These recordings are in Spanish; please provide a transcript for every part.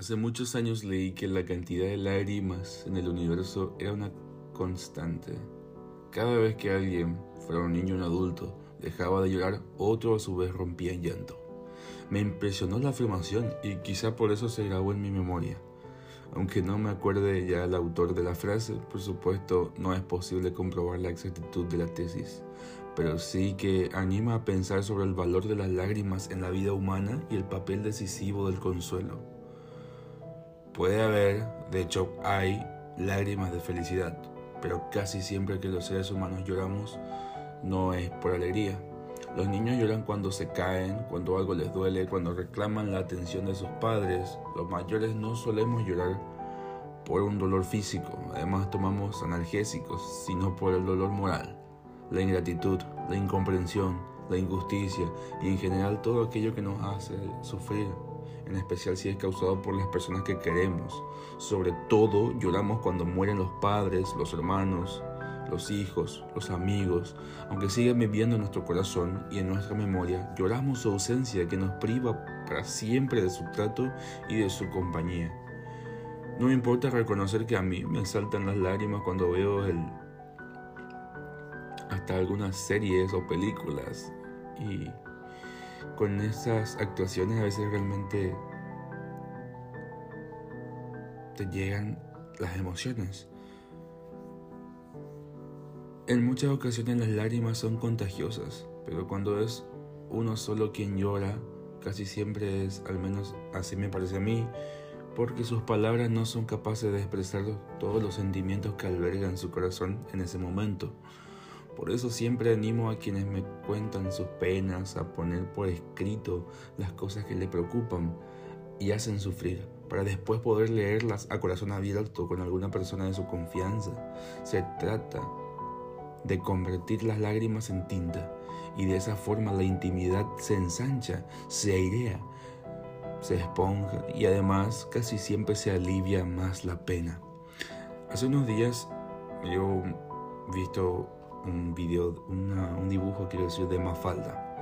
Hace muchos años leí que la cantidad de lágrimas en el universo era una constante. Cada vez que alguien, fuera un niño o un adulto, dejaba de llorar, otro a su vez rompía en llanto. Me impresionó la afirmación y quizá por eso se grabó en mi memoria. Aunque no me acuerde ya el autor de la frase, por supuesto no es posible comprobar la exactitud de la tesis, pero sí que anima a pensar sobre el valor de las lágrimas en la vida humana y el papel decisivo del consuelo. Puede haber, de hecho hay, lágrimas de felicidad, pero casi siempre que los seres humanos lloramos no es por alegría. Los niños lloran cuando se caen, cuando algo les duele, cuando reclaman la atención de sus padres. Los mayores no solemos llorar por un dolor físico, además tomamos analgésicos, sino por el dolor moral, la ingratitud, la incomprensión, la injusticia y en general todo aquello que nos hace sufrir en especial si es causado por las personas que queremos. Sobre todo lloramos cuando mueren los padres, los hermanos, los hijos, los amigos, aunque sigan viviendo en nuestro corazón y en nuestra memoria, lloramos su ausencia que nos priva para siempre de su trato y de su compañía. No me importa reconocer que a mí me saltan las lágrimas cuando veo el hasta algunas series o películas y con esas actuaciones a veces realmente te llegan las emociones. En muchas ocasiones las lágrimas son contagiosas, pero cuando es uno solo quien llora, casi siempre es, al menos así me parece a mí, porque sus palabras no son capaces de expresar todos los sentimientos que albergan su corazón en ese momento. Por eso siempre animo a quienes me cuentan sus penas a poner por escrito las cosas que le preocupan y hacen sufrir, para después poder leerlas a corazón abierto con alguna persona de su confianza. Se trata de convertir las lágrimas en tinta y de esa forma la intimidad se ensancha, se airea, se esponja y además casi siempre se alivia más la pena. Hace unos días yo visto un video, un dibujo, quiero decir, de Mafalda,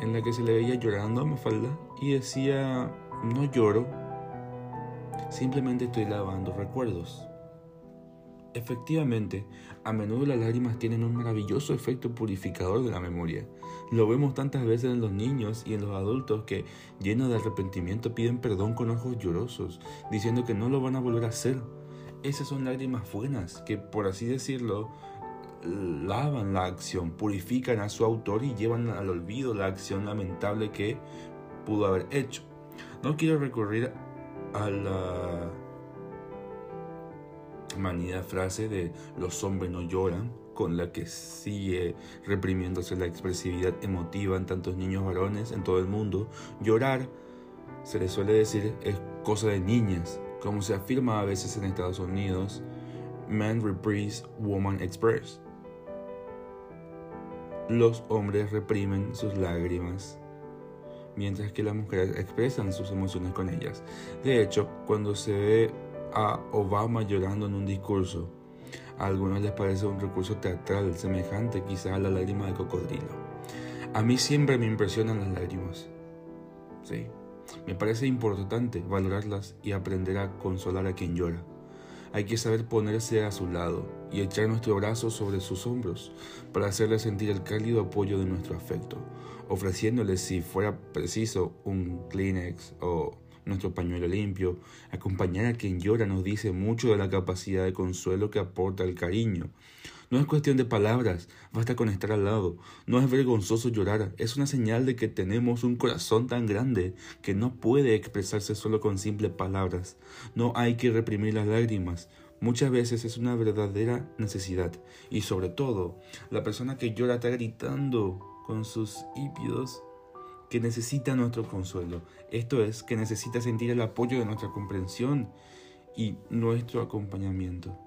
en la que se le veía llorando a Mafalda y decía, no lloro, simplemente estoy lavando recuerdos. Efectivamente, a menudo las lágrimas tienen un maravilloso efecto purificador de la memoria. Lo vemos tantas veces en los niños y en los adultos que, llenos de arrepentimiento, piden perdón con ojos llorosos, diciendo que no lo van a volver a hacer. Esas son lágrimas buenas, que por así decirlo, lavan la acción, purifican a su autor y llevan al olvido la acción lamentable que pudo haber hecho. No quiero recurrir a la manida frase de los hombres no lloran, con la que sigue reprimiéndose la expresividad emotiva en tantos niños varones en todo el mundo. Llorar, se le suele decir, es cosa de niñas, como se afirma a veces en Estados Unidos, man repress, woman express los hombres reprimen sus lágrimas, mientras que las mujeres expresan sus emociones con ellas. De hecho, cuando se ve a Obama llorando en un discurso, a algunos les parece un recurso teatral semejante quizá a la lágrima de cocodrilo. A mí siempre me impresionan las lágrimas. Sí, me parece importante valorarlas y aprender a consolar a quien llora. Hay que saber ponerse a su lado y echar nuestro brazo sobre sus hombros para hacerle sentir el cálido apoyo de nuestro afecto, ofreciéndole si fuera preciso un Kleenex o nuestro pañuelo limpio. Acompañar a quien llora nos dice mucho de la capacidad de consuelo que aporta el cariño. No es cuestión de palabras, basta con estar al lado. No es vergonzoso llorar, es una señal de que tenemos un corazón tan grande que no puede expresarse solo con simples palabras. No hay que reprimir las lágrimas. Muchas veces es una verdadera necesidad. Y sobre todo, la persona que llora está gritando con sus hípidos que necesita nuestro consuelo. Esto es, que necesita sentir el apoyo de nuestra comprensión y nuestro acompañamiento.